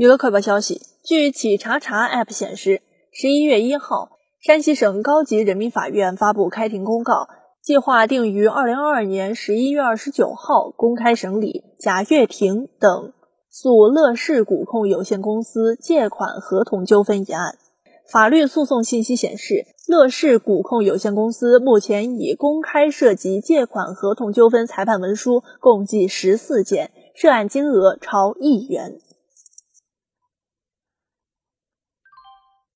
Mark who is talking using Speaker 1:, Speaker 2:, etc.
Speaker 1: 娱乐快报消息据企查查 app 显示十一月一号山西省高级人民法院发布开庭公告计划定于二零二二年十一月二十九号公开审理贾跃亭等诉乐视股控有限公司借款合同纠纷一案。法律诉讼信息显示乐视股控有限公司目前已公开涉及借款合同纠纷裁判文书共计十四件涉案金额超亿元。